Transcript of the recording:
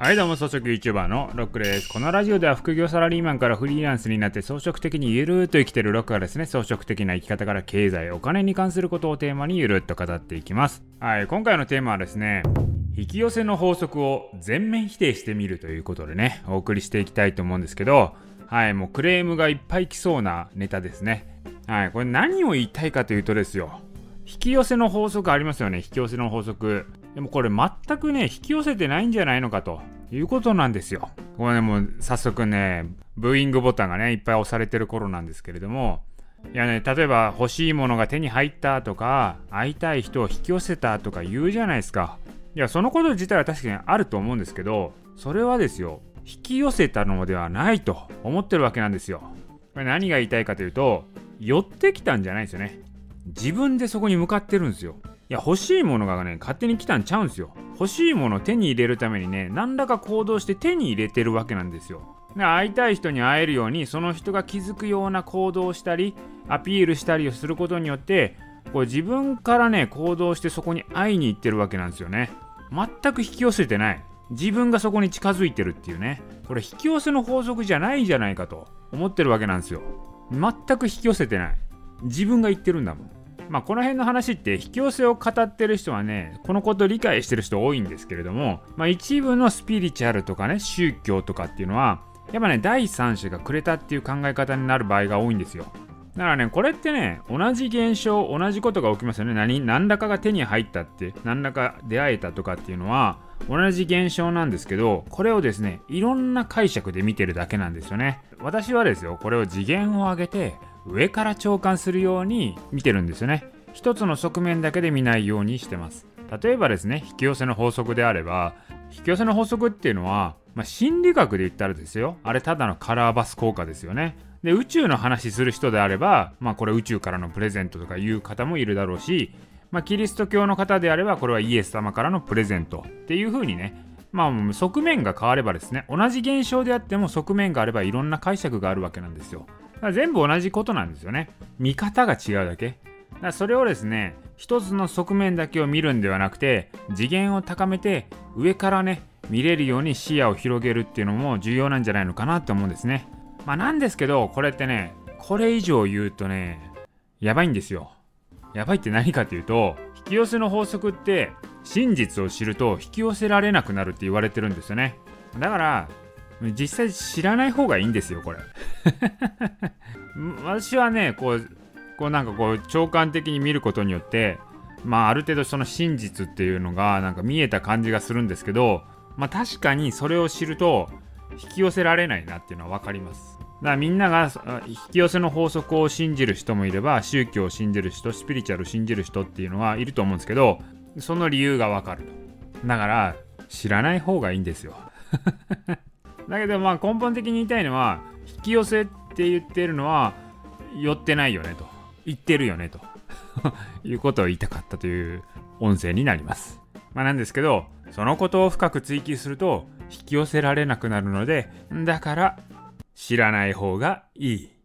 はいどうも装飾 YouTuber のロックです。このラジオでは副業サラリーマンからフリーランスになって装飾的にゆるーっと生きてるロックがですね装飾的な生き方から経済お金に関することをテーマにゆるっと語っていきます。はい今回のテーマはですね引き寄せの法則を全面否定してみるということでねお送りしていきたいと思うんですけどはいもうクレームがいっぱい来そうなネタですね。はいこれ何を言いたいかというとですよ引き寄せの法則ありますよね引き寄せの法則。でもこれ全くね引き寄せてないんじゃないのかと。いうことなんですよ。これねもう早速ねブーイングボタンがねいっぱい押されてる頃なんですけれども。いやね例えば欲しいものが手に入ったとか会いたい人を引き寄せたとか言うじゃないですか。いやそのこと自体は確かにあると思うんですけどそれはですよ引き寄せたのではないと思ってるわけなんですよ。これ何が言いたいかというと寄ってきたんじゃないですよね。自分でそこに向かってるんですよ。いや欲しいものがね勝手に来たんちゃうんすよ。欲しいものを手に入れるためにね何らか行動して手に入れてるわけなんですよ。で会いたい人に会えるようにその人が気づくような行動をしたりアピールしたりをすることによってこれ自分からね行動してそこに会いに行ってるわけなんですよね。全く引き寄せてない。自分がそこに近づいてるっていうね。これ引き寄せの法則じゃないじゃないかと思ってるわけなんですよ。全く引き寄せてない。自分が言ってるんだもん。まあこの辺の話って引き寄せを語ってる人はねこのこと理解してる人多いんですけれども、まあ、一部のスピリチュアルとかね宗教とかっていうのはやっぱね第三者がくれたっていう考え方になる場合が多いんですよ。だからねこれってね同じ現象同じことが起きますよね。何何らかが手に入ったって何らか出会えたとかっていうのは同じ現象なんですけどこれをですねいろんな解釈で見てるだけなんですよね。私はですよこれを次元を上げて上から長官するように見てるんですよね。一つの側面だけで見ないようにしてます。例えばですね引き寄せの法則であれば引き寄せの法則っていうのは、まあ、心理学で言ったらですよ。あれただのカラーバス効果ですよね。で宇宙の話する人であれば、まあ、これ宇宙からのプレゼントとかいう方もいるだろうし、まあ、キリスト教の方であればこれはイエス様からのプレゼントっていう風にねまあ側面が変わればですね同じ現象であっても側面があればいろんな解釈があるわけなんですよ。全部同じことなんですよね。見方が違うだけ。だそれをですね一つの側面だけを見るんではなくて次元を高めて上からね見れるように視野を広げるっていうのも重要なんじゃないのかなって思うんですね。まあなんですけどこれってねこれ以上言うとねやばいんですよ。やばいって何かっていうと引き寄せの法則って真実を知ると引き寄せられなくなるって言われてるんですよね。だから実際知らない方がいいんですよこれ。私はねこうこうなんかこう長官的に見ることによってまあある程度その真実っていうのがなんか見えた感じがするんですけどまあ確かにそれを知ると引き寄せられないなっていうのは分かります。だからみんなが引き寄せの法則を信じる人もいれば宗教を信じる人スピリチュアルを信じる人っていうのはいると思うんですけどその理由が分かると。だから知らない方がいいんですよ。だけどまあ根本的に言いたいのは引き寄せって言ってるのは寄ってないよねと言ってるよねと いうことを言いたかったという音声になります。まあ、なんですけどそのことを深く追求すると引き寄せられなくなるのでだから知らない方がいい。